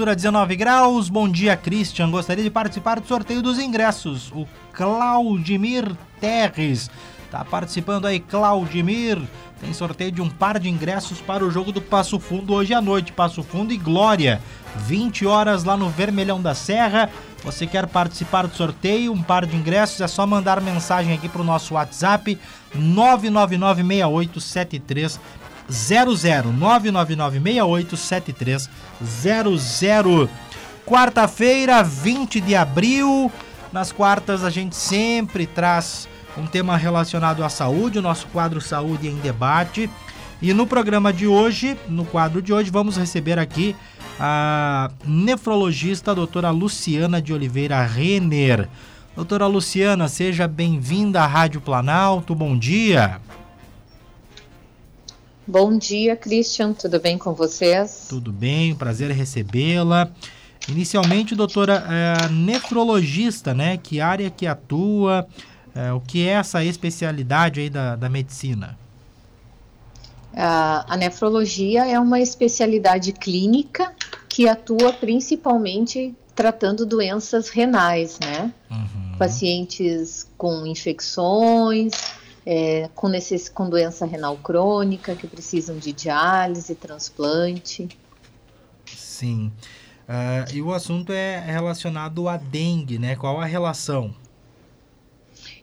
temperatura 19 graus. Bom dia, Christian. Gostaria de participar do sorteio dos ingressos. O Claudimir Terres tá participando aí, Claudimir. Tem sorteio de um par de ingressos para o jogo do Passo Fundo hoje à noite. Passo Fundo e Glória. 20 horas lá no Vermelhão da Serra. Você quer participar do sorteio, um par de ingressos, é só mandar mensagem aqui para o nosso WhatsApp 999687300 999687300. Quarta-feira, 20 de abril. Nas quartas a gente sempre traz um tema relacionado à saúde, o nosso quadro Saúde em Debate. E no programa de hoje, no quadro de hoje, vamos receber aqui a nefrologista a doutora Luciana de Oliveira Renner. Doutora Luciana, seja bem-vinda à Rádio Planalto, bom dia. Bom dia, Christian, tudo bem com vocês? Tudo bem, prazer recebê-la. Inicialmente, doutora, é, nefrologista, né? Que área que atua, é, o que é essa especialidade aí da, da medicina? A, a nefrologia é uma especialidade clínica que atua principalmente tratando doenças renais, né? Uhum. Pacientes com infecções, é, com, necess, com doença renal crônica, que precisam de diálise, transplante. Sim. Uh, e o assunto é relacionado à dengue, né? Qual a relação?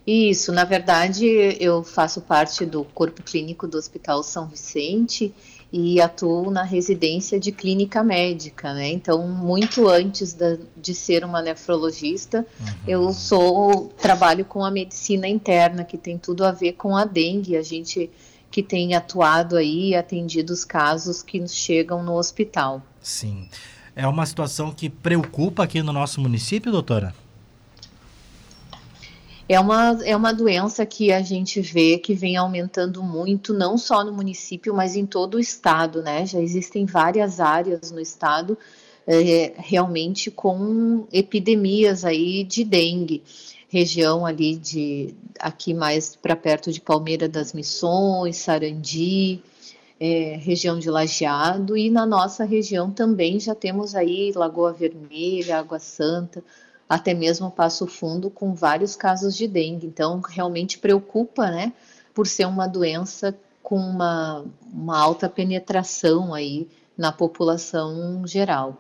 Isso, na verdade, eu faço parte do corpo clínico do Hospital São Vicente e atuo na residência de clínica médica, né? Então, muito antes da, de ser uma nefrologista, uhum. eu sou trabalho com a medicina interna, que tem tudo a ver com a dengue. A gente que tem atuado aí, atendido os casos que nos chegam no hospital. Sim. É uma situação que preocupa aqui no nosso município, doutora? É uma, é uma doença que a gente vê que vem aumentando muito, não só no município, mas em todo o estado, né? Já existem várias áreas no estado é, realmente com epidemias aí de dengue. Região ali de aqui mais para perto de Palmeira das Missões, Sarandi, é, região de Lajeado, e na nossa região também já temos aí Lagoa Vermelha, Água Santa, até mesmo Passo Fundo, com vários casos de dengue. Então, realmente preocupa, né, por ser uma doença com uma, uma alta penetração aí na população geral.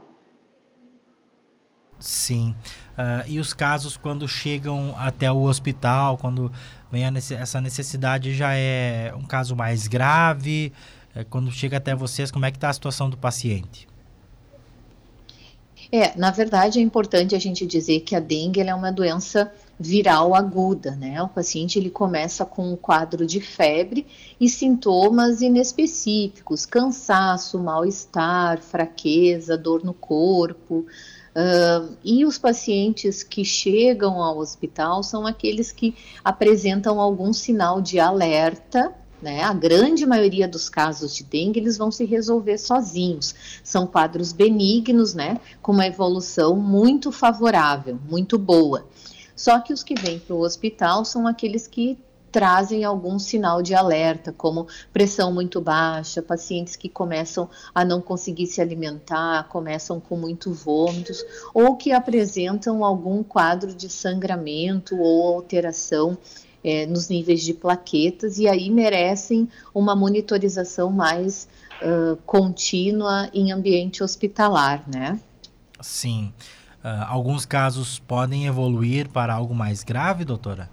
Sim. Uh, e os casos quando chegam até o hospital, quando vem essa necessidade, já é um caso mais grave? É, quando chega até vocês, como é que está a situação do paciente? É, na verdade é importante a gente dizer que a dengue é uma doença viral aguda, né? O paciente ele começa com um quadro de febre e sintomas inespecíficos, cansaço, mal-estar, fraqueza, dor no corpo. Uh, e os pacientes que chegam ao hospital são aqueles que apresentam algum sinal de alerta né? A grande maioria dos casos de dengue eles vão se resolver sozinhos. São quadros benignos, né? Com uma evolução muito favorável, muito boa. Só que os que vêm para o hospital são aqueles que trazem algum sinal de alerta, como pressão muito baixa, pacientes que começam a não conseguir se alimentar, começam com muito vômitos, ou que apresentam algum quadro de sangramento ou alteração é, nos níveis de plaquetas e aí merecem uma monitorização mais uh, contínua em ambiente hospitalar, né? Sim. Uh, alguns casos podem evoluir para algo mais grave, doutora?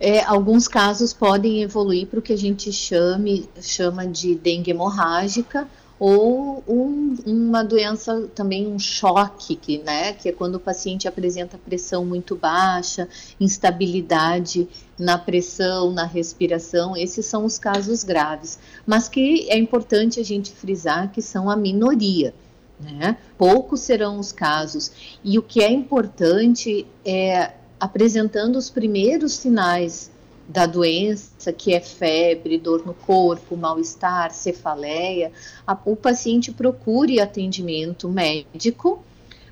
É, alguns casos podem evoluir para o que a gente chame, chama de dengue hemorrágica ou um, uma doença também um choque que né que é quando o paciente apresenta pressão muito baixa instabilidade na pressão na respiração. Esses são os casos graves. Mas que é importante a gente frisar que são a minoria né? Poucos serão os casos. E o que é importante é apresentando os primeiros sinais da doença, que é febre, dor no corpo, mal-estar, cefaleia, a, o paciente procure atendimento médico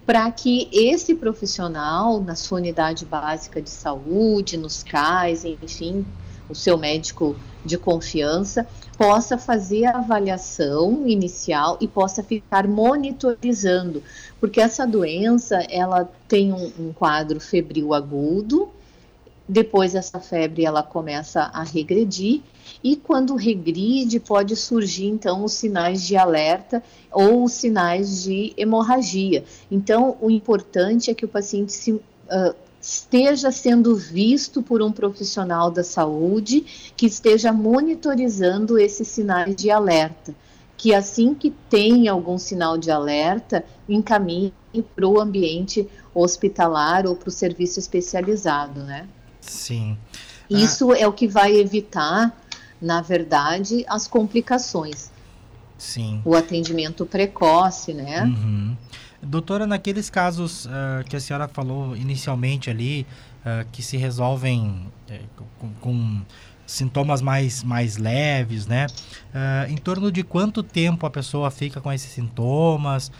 para que esse profissional, na sua unidade básica de saúde, nos CAIS, enfim, o seu médico de confiança, possa fazer a avaliação inicial e possa ficar monitorizando, porque essa doença ela tem um, um quadro febril agudo, depois essa febre ela começa a regredir e quando regride pode surgir então os sinais de alerta ou os sinais de hemorragia. Então o importante é que o paciente se, uh, esteja sendo visto por um profissional da saúde que esteja monitorizando esses sinais de alerta, que assim que tem algum sinal de alerta encaminhe para o ambiente hospitalar ou para o serviço especializado, né? Sim. Isso ah. é o que vai evitar, na verdade, as complicações. Sim. O atendimento precoce, né? Uhum. Doutora, naqueles casos uh, que a senhora falou inicialmente ali, uh, que se resolvem uh, com, com, sintomas mais, mais leves, né? em torno de quanto tempo a pessoa fica com esses sintomas?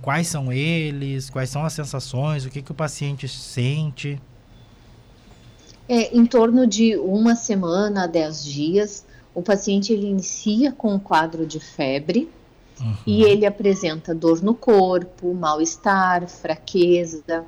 quais são eles? Quais são as sensações? O que, que o paciente sente? É, em torno de uma semana a dez dias, o paciente ele inicia com um quadro de febre uhum. e ele apresenta dor no corpo, mal-estar, fraqueza,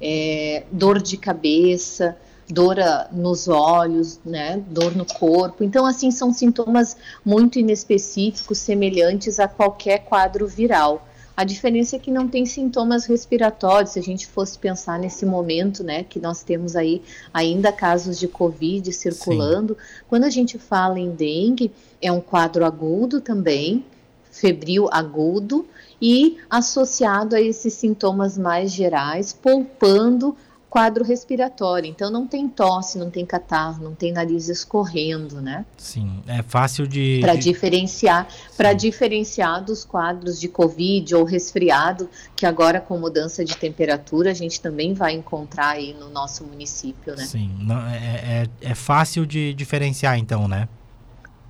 é, dor de cabeça, dor nos olhos, né, dor no corpo. Então, assim, são sintomas muito inespecíficos, semelhantes a qualquer quadro viral. A diferença é que não tem sintomas respiratórios. Se a gente fosse pensar nesse momento, né, que nós temos aí ainda casos de Covid circulando, Sim. quando a gente fala em dengue, é um quadro agudo também, febril agudo e associado a esses sintomas mais gerais, poupando quadro respiratório. Então não tem tosse, não tem catarro, não tem nariz escorrendo, né? Sim, é fácil de para diferenciar, para diferenciar dos quadros de covid ou resfriado, que agora com mudança de temperatura a gente também vai encontrar aí no nosso município, né? Sim, não, é, é, é fácil de diferenciar então, né?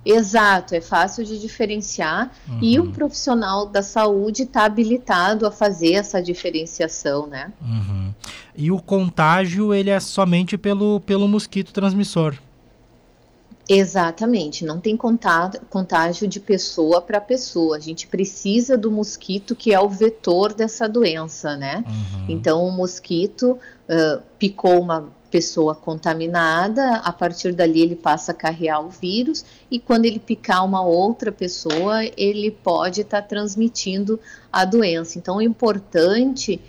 Exato, é fácil de diferenciar uhum. e o profissional da saúde está habilitado a fazer essa diferenciação, né? Uhum. E o contágio, ele é somente pelo, pelo mosquito transmissor. Exatamente, não tem contágio de pessoa para pessoa. A gente precisa do mosquito que é o vetor dessa doença, né? Uhum. Então, o mosquito uh, picou uma pessoa contaminada, a partir dali ele passa a carrear o vírus e quando ele picar uma outra pessoa, ele pode estar tá transmitindo a doença. Então, o importante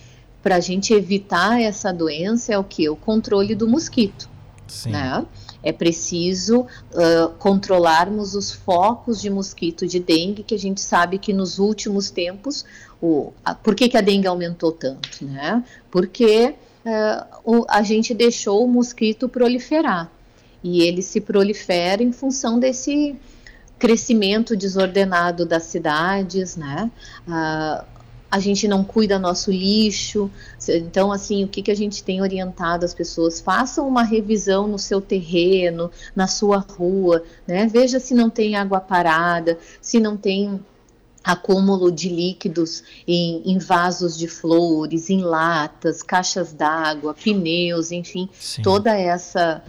para a gente evitar essa doença é o que? O controle do mosquito. Sim. Né? É preciso uh, controlarmos os focos de mosquito de dengue, que a gente sabe que nos últimos tempos, o, a, por que, que a dengue aumentou tanto? Né? Porque uh, a gente deixou o mosquito proliferar. E ele se prolifera em função desse crescimento desordenado das cidades, né? Uh, a gente não cuida nosso lixo. Então, assim, o que, que a gente tem orientado as pessoas? Façam uma revisão no seu terreno, na sua rua, né? Veja se não tem água parada, se não tem acúmulo de líquidos em, em, vasos de flores, em latas, caixas d'água, pneus, enfim, Sim. toda essa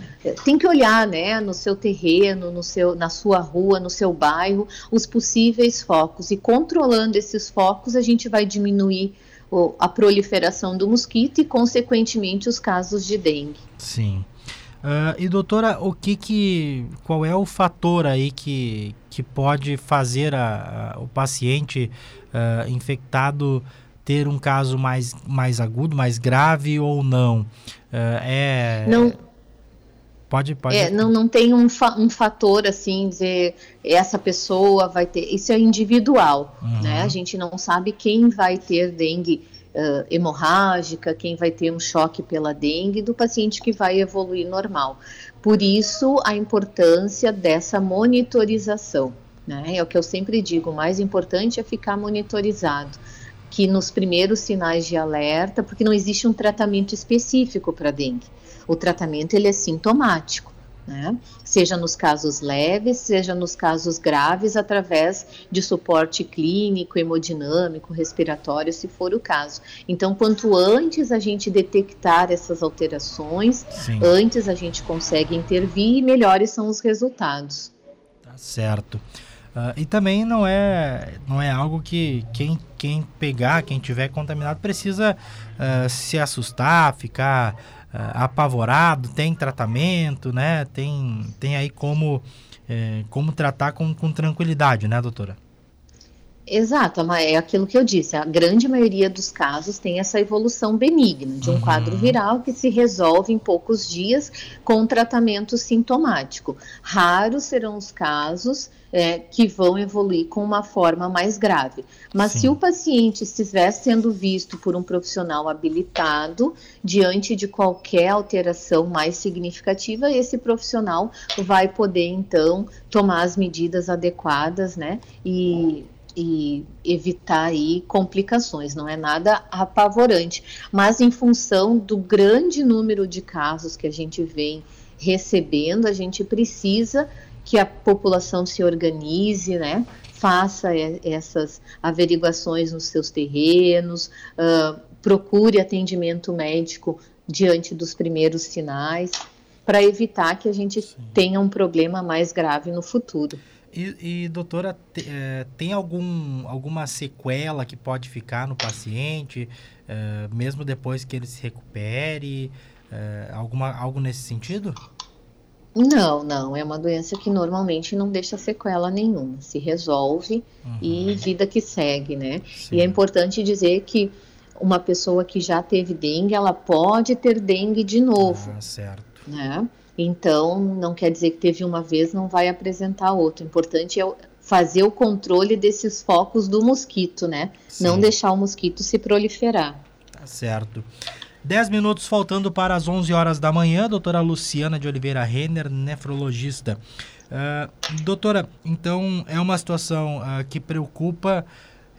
tem que olhar, né, no seu terreno, no seu, na sua rua, no seu bairro, os possíveis focos e controlando esses focos a gente vai diminuir a proliferação do mosquito e consequentemente os casos de dengue. Sim. Uh, e doutora, o que que, qual é o fator aí que, que pode fazer a, a, o paciente uh, infectado ter um caso mais, mais agudo, mais grave ou não? Uh, é não pode pode é, não não tem um, fa um fator assim dizer essa pessoa vai ter isso é individual, uhum. né? A gente não sabe quem vai ter dengue uh, hemorrágica, quem vai ter um choque pela dengue, do paciente que vai evoluir normal. Por isso, a importância dessa monitorização. Né? É o que eu sempre digo: o mais importante é ficar monitorizado. Que nos primeiros sinais de alerta, porque não existe um tratamento específico para dengue. O tratamento ele é sintomático. Né? Seja nos casos leves, seja nos casos graves, através de suporte clínico, hemodinâmico, respiratório, se for o caso. Então, quanto antes a gente detectar essas alterações, Sim. antes a gente consegue intervir e melhores são os resultados. Tá certo. Uh, e também não é, não é algo que quem, quem pegar, quem tiver contaminado, precisa uh, se assustar, ficar apavorado, tem tratamento, né? Tem, tem aí como, é, como tratar com, com tranquilidade, né, doutora? Exato, é aquilo que eu disse. A grande maioria dos casos tem essa evolução benigna de um uhum. quadro viral que se resolve em poucos dias com tratamento sintomático. Raros serão os casos é, que vão evoluir com uma forma mais grave. Mas Sim. se o paciente estiver sendo visto por um profissional habilitado, diante de qualquer alteração mais significativa, esse profissional vai poder então tomar as medidas adequadas, né? E e evitar aí complicações, não é nada apavorante, mas em função do grande número de casos que a gente vem recebendo, a gente precisa que a população se organize, né? Faça essas averiguações nos seus terrenos, uh, procure atendimento médico diante dos primeiros sinais, para evitar que a gente Sim. tenha um problema mais grave no futuro. E, e doutora, te, é, tem algum, alguma sequela que pode ficar no paciente, é, mesmo depois que ele se recupere? É, alguma, algo nesse sentido? Não, não. É uma doença que normalmente não deixa sequela nenhuma. Se resolve uhum. e vida que segue, né? Sim. E é importante dizer que uma pessoa que já teve dengue, ela pode ter dengue de novo. Ah, certo. Né? Então, não quer dizer que teve uma vez, não vai apresentar outra. O importante é fazer o controle desses focos do mosquito, né? Sim. Não deixar o mosquito se proliferar. Tá certo. 10 minutos faltando para as 11 horas da manhã, doutora Luciana de Oliveira Renner, nefrologista. Uh, doutora, então é uma situação uh, que preocupa,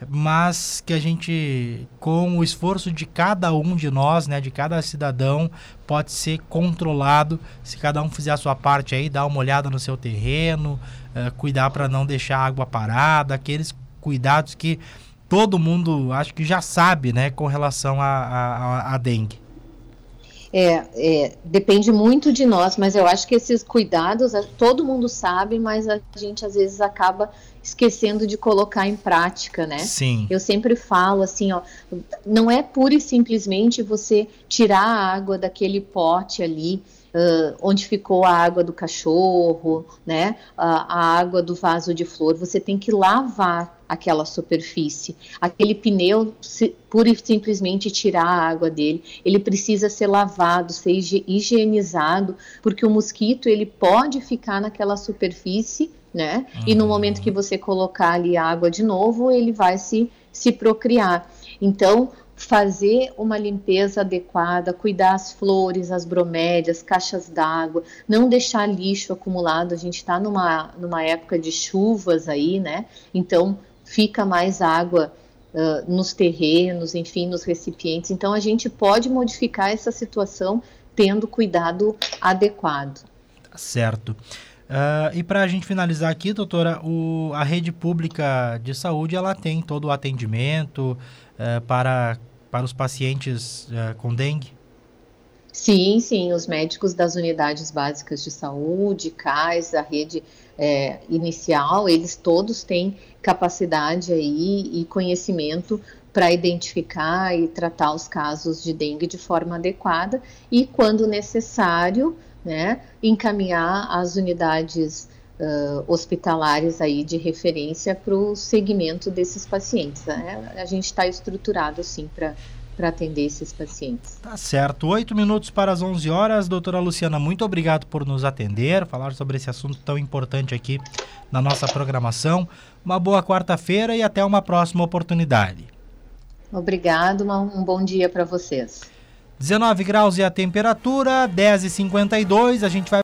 mas que a gente, com o esforço de cada um de nós, né, de cada cidadão, pode ser controlado se cada um fizer a sua parte aí, dar uma olhada no seu terreno, uh, cuidar para não deixar a água parada, aqueles cuidados que todo mundo acho que já sabe, né, com relação à dengue. É, é, depende muito de nós, mas eu acho que esses cuidados todo mundo sabe, mas a gente às vezes acaba esquecendo de colocar em prática, né? Sim. Eu sempre falo assim, ó, não é pura e simplesmente você tirar a água daquele pote ali uh, onde ficou a água do cachorro, né? A, a água do vaso de flor. Você tem que lavar aquela superfície. Aquele pneu, se, pura e simplesmente tirar a água dele, ele precisa ser lavado, ser higienizado, porque o mosquito ele pode ficar naquela superfície, né? Uhum. E no momento que você colocar ali água de novo, ele vai se, se procriar. Então, fazer uma limpeza adequada, cuidar as flores, as bromédias, caixas d'água, não deixar lixo acumulado. A gente está numa, numa época de chuvas aí, né? Então fica mais água uh, nos terrenos, enfim, nos recipientes. Então a gente pode modificar essa situação tendo cuidado adequado. Tá certo. Uh, e para a gente finalizar aqui, doutora, o, a rede pública de saúde ela tem todo o atendimento uh, para para os pacientes uh, com dengue? Sim, sim, os médicos das unidades básicas de saúde, CAIS, a rede é, inicial, eles todos têm capacidade aí e conhecimento para identificar e tratar os casos de dengue de forma adequada e, quando necessário, né, encaminhar as unidades uh, hospitalares aí de referência para o segmento desses pacientes. Né? A gente está estruturado assim para para atender esses pacientes. Tá certo. Oito minutos para as 11 horas. Doutora Luciana, muito obrigado por nos atender, falar sobre esse assunto tão importante aqui na nossa programação. Uma boa quarta-feira e até uma próxima oportunidade. Obrigado, um bom dia para vocês. 19 graus e a temperatura, 10h52. A gente vai